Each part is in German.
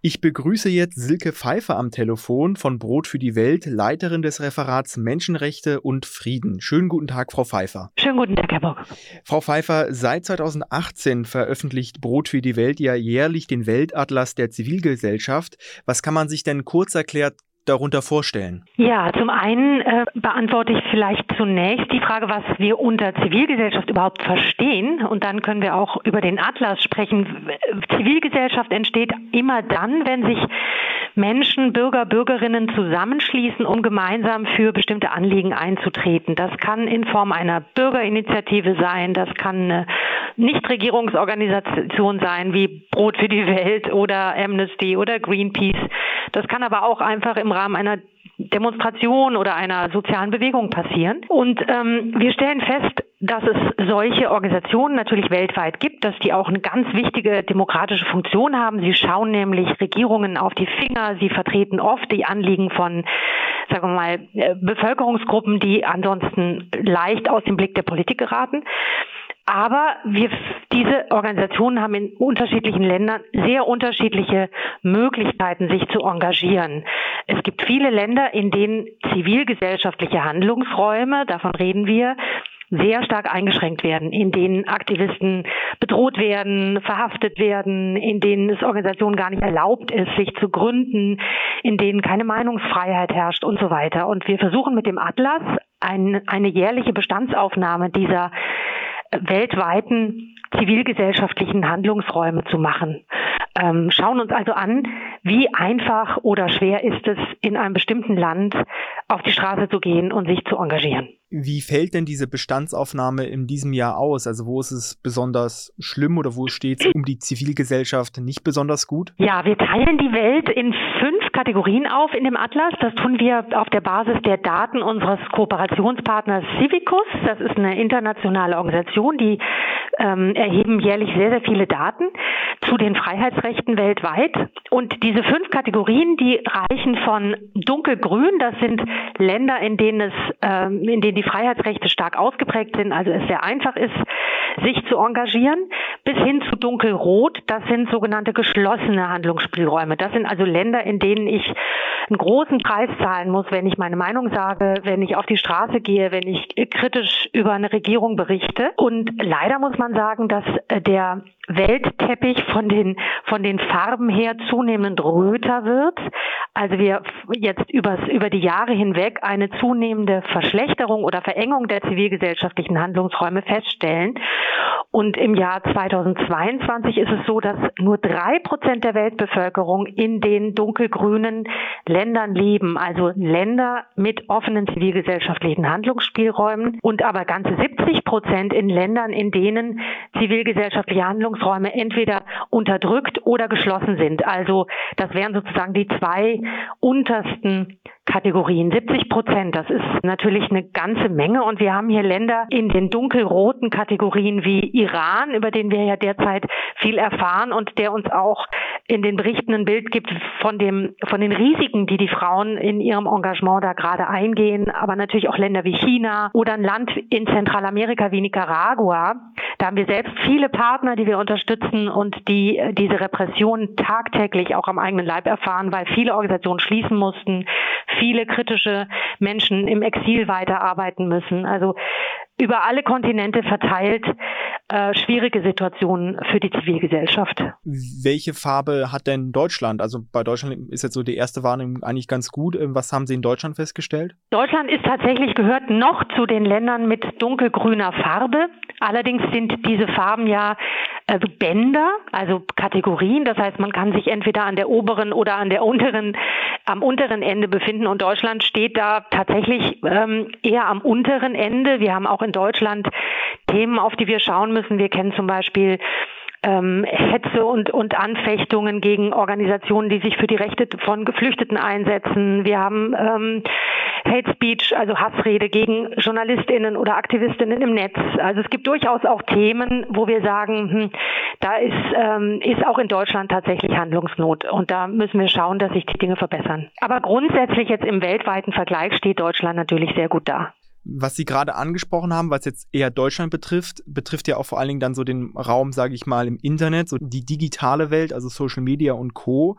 Ich begrüße jetzt Silke Pfeiffer am Telefon von Brot für die Welt, Leiterin des Referats Menschenrechte und Frieden. Schönen guten Tag, Frau Pfeiffer. Schönen guten Tag, Herr Bock. Frau Pfeiffer, seit 2018 veröffentlicht Brot für die Welt ja jährlich den Weltatlas der Zivilgesellschaft. Was kann man sich denn kurz erklärt darunter vorstellen? Ja, zum einen äh, beantworte ich vielleicht zunächst die Frage, was wir unter Zivilgesellschaft überhaupt verstehen. Und dann können wir auch über den Atlas sprechen. Zivilgesellschaft entsteht immer dann, wenn sich Menschen, Bürger, Bürgerinnen zusammenschließen, um gemeinsam für bestimmte Anliegen einzutreten. Das kann in Form einer Bürgerinitiative sein, das kann eine Nichtregierungsorganisation sein wie Brot für die Welt oder Amnesty oder Greenpeace. Das kann aber auch einfach im Rahmen einer Demonstration oder einer sozialen Bewegung passieren. Und ähm, wir stellen fest, dass es solche Organisationen natürlich weltweit gibt, dass die auch eine ganz wichtige demokratische Funktion haben. Sie schauen nämlich Regierungen auf die Finger, sie vertreten oft die Anliegen von, sagen wir mal, äh, Bevölkerungsgruppen, die ansonsten leicht aus dem Blick der Politik geraten. Aber wir, diese Organisationen haben in unterschiedlichen Ländern sehr unterschiedliche Möglichkeiten, sich zu engagieren. Es gibt viele Länder, in denen zivilgesellschaftliche Handlungsräume, davon reden wir, sehr stark eingeschränkt werden, in denen Aktivisten bedroht werden, verhaftet werden, in denen es Organisationen gar nicht erlaubt ist, sich zu gründen, in denen keine Meinungsfreiheit herrscht und so weiter. Und wir versuchen mit dem Atlas ein, eine jährliche Bestandsaufnahme dieser weltweiten zivilgesellschaftlichen Handlungsräume zu machen. Ähm, schauen uns also an, wie einfach oder schwer ist es, in einem bestimmten Land auf die Straße zu gehen und sich zu engagieren. Wie fällt denn diese Bestandsaufnahme in diesem Jahr aus? Also wo ist es besonders schlimm oder wo steht es um die Zivilgesellschaft nicht besonders gut? Ja, wir teilen die Welt in fünf Kategorien auf in dem Atlas. Das tun wir auf der Basis der Daten unseres Kooperationspartners Civicus. Das ist eine internationale Organisation, die ähm, erheben jährlich sehr, sehr viele Daten zu den Freiheitsrechten weltweit. Und diese fünf Kategorien, die reichen von dunkelgrün, das sind Länder, in denen es, ähm, in denen die Freiheitsrechte stark ausgeprägt sind, also es sehr einfach ist, sich zu engagieren, bis hin zu dunkelrot, das sind sogenannte geschlossene Handlungsspielräume. Das sind also Länder, in denen ich einen großen Preis zahlen muss, wenn ich meine Meinung sage, wenn ich auf die Straße gehe, wenn ich kritisch über eine Regierung berichte. Und leider muss man sagen, dass äh, der Weltteppich von den, von den Farben her zunehmend röter wird. Also wir jetzt übers, über die Jahre hinweg eine zunehmende Verschlechterung oder Verengung der zivilgesellschaftlichen Handlungsräume feststellen. Und im Jahr 2022 ist es so, dass nur drei Prozent der Weltbevölkerung in den dunkelgrünen Ländern leben, also Länder mit offenen zivilgesellschaftlichen Handlungsspielräumen und aber ganze 70 Prozent in Ländern, in denen zivilgesellschaftliche Handlungsräume entweder unterdrückt oder geschlossen sind. Also das wären sozusagen die zwei untersten Kategorien. 70 Prozent, das ist natürlich eine ganze Menge. Und wir haben hier Länder in den dunkelroten Kategorien wie Iran, über den wir ja derzeit viel erfahren und der uns auch in den Berichten ein Bild gibt von dem, von den Risiken, die die Frauen in ihrem Engagement da gerade eingehen. Aber natürlich auch Länder wie China oder ein Land in Zentralamerika wie Nicaragua. Da haben wir selbst viele Partner, die wir unterstützen und die diese Repression tagtäglich auch am eigenen Leib erfahren, weil viele Organisationen schließen mussten, viele kritische Menschen im Exil weiterarbeiten müssen. Also über alle Kontinente verteilt äh, schwierige Situationen für die Zivilgesellschaft. Welche Farbe hat denn Deutschland? Also bei Deutschland ist jetzt so die erste Warnung eigentlich ganz gut. Ähm, was haben Sie in Deutschland festgestellt? Deutschland ist tatsächlich gehört noch zu den Ländern mit dunkelgrüner Farbe. Allerdings sind diese Farben ja also Bänder, also Kategorien. Das heißt, man kann sich entweder an der oberen oder an der unteren, am unteren Ende befinden. Und Deutschland steht da tatsächlich ähm, eher am unteren Ende. Wir haben auch in Deutschland Themen, auf die wir schauen müssen. Wir kennen zum Beispiel ähm, Hetze und, und Anfechtungen gegen Organisationen, die sich für die Rechte von Geflüchteten einsetzen. Wir haben ähm, Hate Speech, also Hassrede gegen JournalistInnen oder AktivistInnen im Netz. Also es gibt durchaus auch Themen, wo wir sagen, hm, da ist, ähm, ist auch in Deutschland tatsächlich Handlungsnot. Und da müssen wir schauen, dass sich die Dinge verbessern. Aber grundsätzlich jetzt im weltweiten Vergleich steht Deutschland natürlich sehr gut da. Was Sie gerade angesprochen haben, was jetzt eher Deutschland betrifft, betrifft ja auch vor allen Dingen dann so den Raum, sage ich mal, im Internet, so die digitale Welt, also Social Media und Co.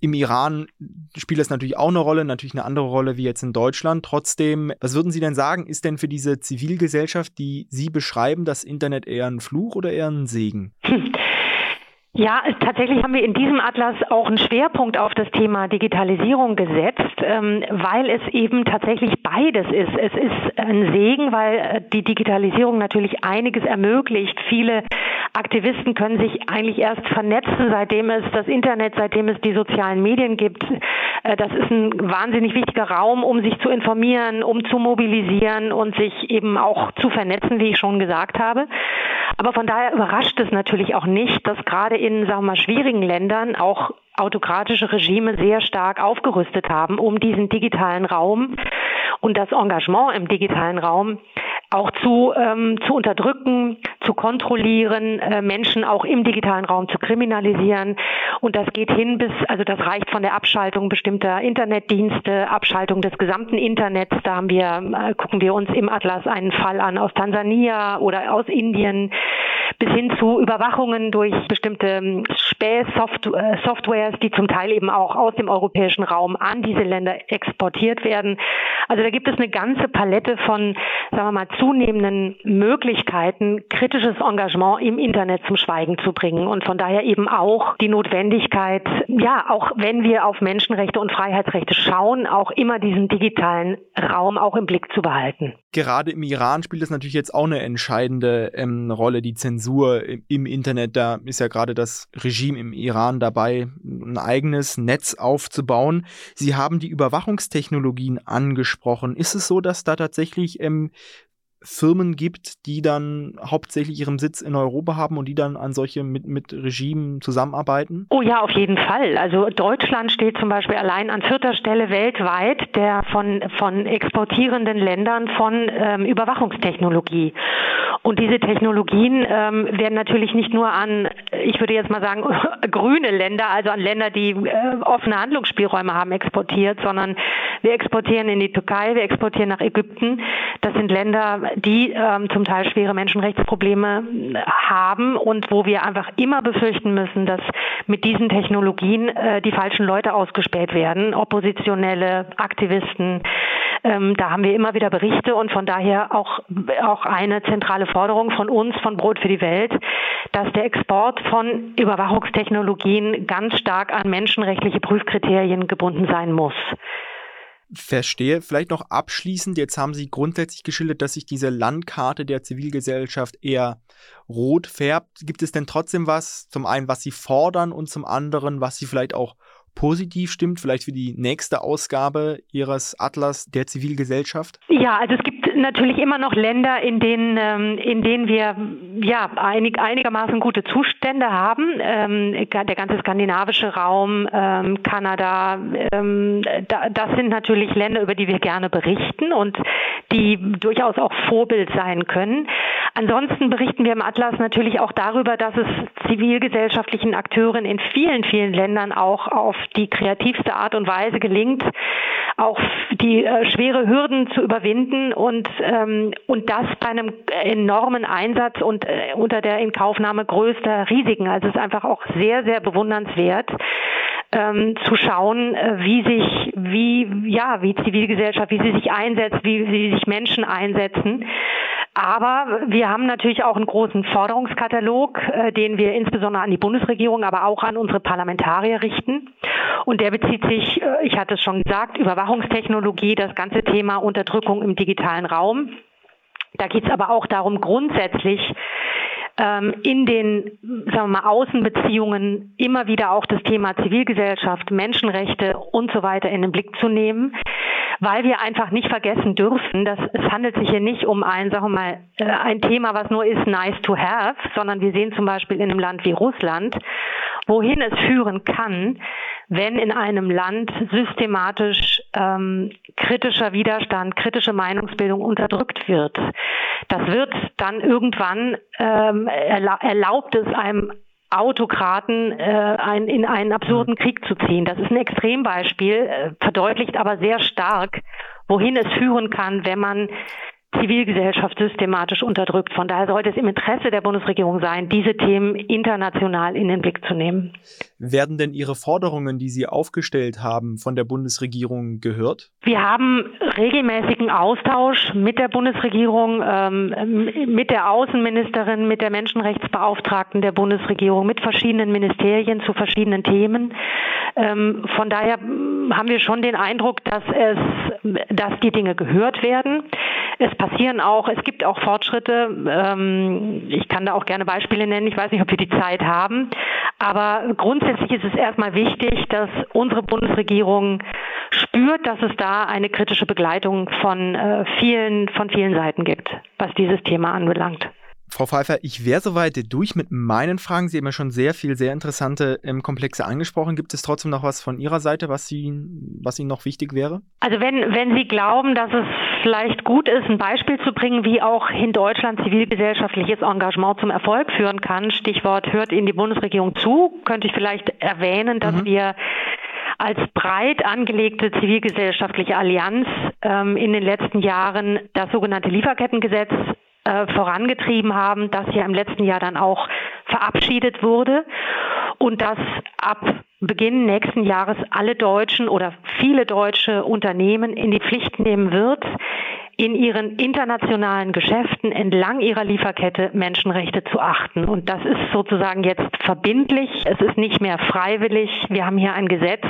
Im Iran spielt das natürlich auch eine Rolle, natürlich eine andere Rolle wie jetzt in Deutschland. Trotzdem, was würden Sie denn sagen, ist denn für diese Zivilgesellschaft, die Sie beschreiben, das Internet eher ein Fluch oder eher ein Segen? Ja, tatsächlich haben wir in diesem Atlas auch einen Schwerpunkt auf das Thema Digitalisierung gesetzt, ähm, weil es eben tatsächlich beides ist. Es ist ein Segen, weil äh, die Digitalisierung natürlich einiges ermöglicht. Viele Aktivisten können sich eigentlich erst vernetzen, seitdem es das Internet, seitdem es die sozialen Medien gibt. Äh, das ist ein wahnsinnig wichtiger Raum, um sich zu informieren, um zu mobilisieren und sich eben auch zu vernetzen, wie ich schon gesagt habe. Aber von daher überrascht es natürlich auch nicht, dass gerade in, sagen wir mal, schwierigen Ländern auch autokratische Regime sehr stark aufgerüstet haben, um diesen digitalen Raum und das Engagement im digitalen Raum auch zu, ähm, zu unterdrücken, zu kontrollieren, äh, Menschen auch im digitalen Raum zu kriminalisieren. Und das geht hin bis, also das reicht von der Abschaltung bestimmter Internetdienste, Abschaltung des gesamten Internets. Da haben wir, äh, gucken wir uns im Atlas einen Fall an aus Tansania oder aus Indien bis hin zu Überwachungen durch bestimmte ähm, Spähsoftwares, die zum Teil eben auch aus dem europäischen Raum an diese Länder exportiert werden. Also da gibt es eine ganze Palette von, sagen wir mal, zunehmenden Möglichkeiten, kritisches Engagement im Internet zum Schweigen zu bringen und von daher eben auch die Notwendigkeit, ja, auch wenn wir auf Menschenrechte und Freiheitsrechte schauen, auch immer diesen digitalen Raum auch im Blick zu behalten. Gerade im Iran spielt es natürlich jetzt auch eine entscheidende ähm, Rolle, die Zensur im, im Internet. Da ist ja gerade das Regime im Iran dabei, ein eigenes Netz aufzubauen. Sie haben die Überwachungstechnologien angesprochen. Ist es so, dass da tatsächlich ähm, Firmen gibt, die dann hauptsächlich ihren Sitz in Europa haben und die dann an solche mit, mit Regimen zusammenarbeiten? Oh ja, auf jeden Fall. Also Deutschland steht zum Beispiel allein an vierter Stelle weltweit der von, von exportierenden Ländern von ähm, Überwachungstechnologie. Und diese Technologien ähm, werden natürlich nicht nur an, ich würde jetzt mal sagen, grüne Länder, also an Länder, die äh, offene Handlungsspielräume haben, exportiert, sondern wir exportieren in die Türkei, wir exportieren nach Ägypten. Das sind Länder, die ähm, zum Teil schwere Menschenrechtsprobleme haben und wo wir einfach immer befürchten müssen, dass mit diesen Technologien äh, die falschen Leute ausgespäht werden, Oppositionelle, Aktivisten. Ähm, da haben wir immer wieder Berichte und von daher auch, auch eine zentrale Forderung von uns, von Brot für die Welt, dass der Export von Überwachungstechnologien ganz stark an menschenrechtliche Prüfkriterien gebunden sein muss verstehe. Vielleicht noch abschließend, jetzt haben Sie grundsätzlich geschildert, dass sich diese Landkarte der Zivilgesellschaft eher rot färbt. Gibt es denn trotzdem was, zum einen, was Sie fordern und zum anderen, was Sie vielleicht auch positiv stimmt, vielleicht für die nächste Ausgabe Ihres Atlas der Zivilgesellschaft? Ja, also es gibt natürlich immer noch Länder, in denen, ähm, in denen wir ja einig, einigermaßen gute Zustände haben. Ähm, der ganze skandinavische Raum, ähm, Kanada, das sind natürlich Länder, über die wir gerne berichten und die durchaus auch Vorbild sein können. Ansonsten berichten wir im Atlas natürlich auch darüber, dass es zivilgesellschaftlichen Akteuren in vielen, vielen Ländern auch auf die kreativste Art und Weise gelingt, auch die äh, schwere Hürden zu überwinden und, ähm, und das bei einem enormen Einsatz und äh, unter der Inkaufnahme größter Risiken. Also es ist einfach auch sehr, sehr bewundernswert. Ähm, zu schauen, äh, wie sich, wie, ja, wie Zivilgesellschaft, wie sie sich einsetzt, wie, wie sich Menschen einsetzen. Aber wir haben natürlich auch einen großen Forderungskatalog, äh, den wir insbesondere an die Bundesregierung, aber auch an unsere Parlamentarier richten. Und der bezieht sich, äh, ich hatte es schon gesagt, Überwachungstechnologie, das ganze Thema Unterdrückung im digitalen Raum. Da geht es aber auch darum, grundsätzlich ähm, in den sagen wir mal, Außenbeziehungen immer wieder auch das Thema Zivilgesellschaft, Menschenrechte und so weiter in den Blick zu nehmen, weil wir einfach nicht vergessen dürfen, dass es handelt sich hier nicht um ein, sagen wir mal, äh, ein Thema, was nur ist nice to have, sondern wir sehen zum Beispiel in einem Land wie Russland, wohin es führen kann, wenn in einem Land systematisch ähm, kritischer Widerstand, kritische Meinungsbildung unterdrückt wird. Das wird dann irgendwann ähm, erla erlaubt es einem Autokraten äh, ein, in einen absurden Krieg zu ziehen. Das ist ein Extrembeispiel, äh, verdeutlicht aber sehr stark, wohin es führen kann, wenn man Zivilgesellschaft systematisch unterdrückt. Von daher sollte es im Interesse der Bundesregierung sein, diese Themen international in den Blick zu nehmen. Werden denn Ihre Forderungen, die Sie aufgestellt haben, von der Bundesregierung gehört? Wir haben regelmäßigen Austausch mit der Bundesregierung, ähm, mit der Außenministerin, mit der Menschenrechtsbeauftragten der Bundesregierung, mit verschiedenen Ministerien zu verschiedenen Themen. Ähm, von daher haben wir schon den Eindruck, dass es, dass die Dinge gehört werden. Es passieren auch, es gibt auch Fortschritte. Ähm, ich kann da auch gerne Beispiele nennen. Ich weiß nicht, ob wir die Zeit haben. Aber grundsätzlich ist es erstmal wichtig, dass unsere Bundesregierung spürt, dass es da eine kritische Begleitung von äh, vielen, von vielen Seiten gibt, was dieses Thema anbelangt. Frau Pfeiffer, ich wäre soweit durch mit meinen Fragen. Sie haben ja schon sehr viel, sehr interessante ähm, Komplexe angesprochen. Gibt es trotzdem noch was von Ihrer Seite, was, Sie, was Ihnen noch wichtig wäre? Also wenn, wenn Sie glauben, dass es vielleicht gut ist, ein Beispiel zu bringen, wie auch in Deutschland zivilgesellschaftliches Engagement zum Erfolg führen kann, Stichwort hört Ihnen die Bundesregierung zu, könnte ich vielleicht erwähnen, dass mhm. wir als breit angelegte zivilgesellschaftliche Allianz ähm, in den letzten Jahren das sogenannte Lieferkettengesetz äh, vorangetrieben haben, das ja im letzten Jahr dann auch verabschiedet wurde. Und das ab Beginn nächsten Jahres alle deutschen oder viele deutsche Unternehmen in die Pflicht nehmen wird, in ihren internationalen Geschäften entlang ihrer Lieferkette Menschenrechte zu achten. Und das ist sozusagen jetzt verbindlich. Es ist nicht mehr freiwillig. Wir haben hier ein Gesetz.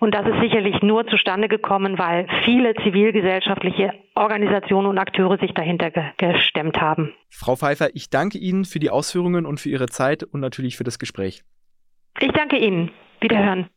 Und das ist sicherlich nur zustande gekommen, weil viele zivilgesellschaftliche Organisationen und Akteure sich dahinter ge gestemmt haben. Frau Pfeiffer, ich danke Ihnen für die Ausführungen und für Ihre Zeit und natürlich für das Gespräch. Ich danke Ihnen. Wiederhören.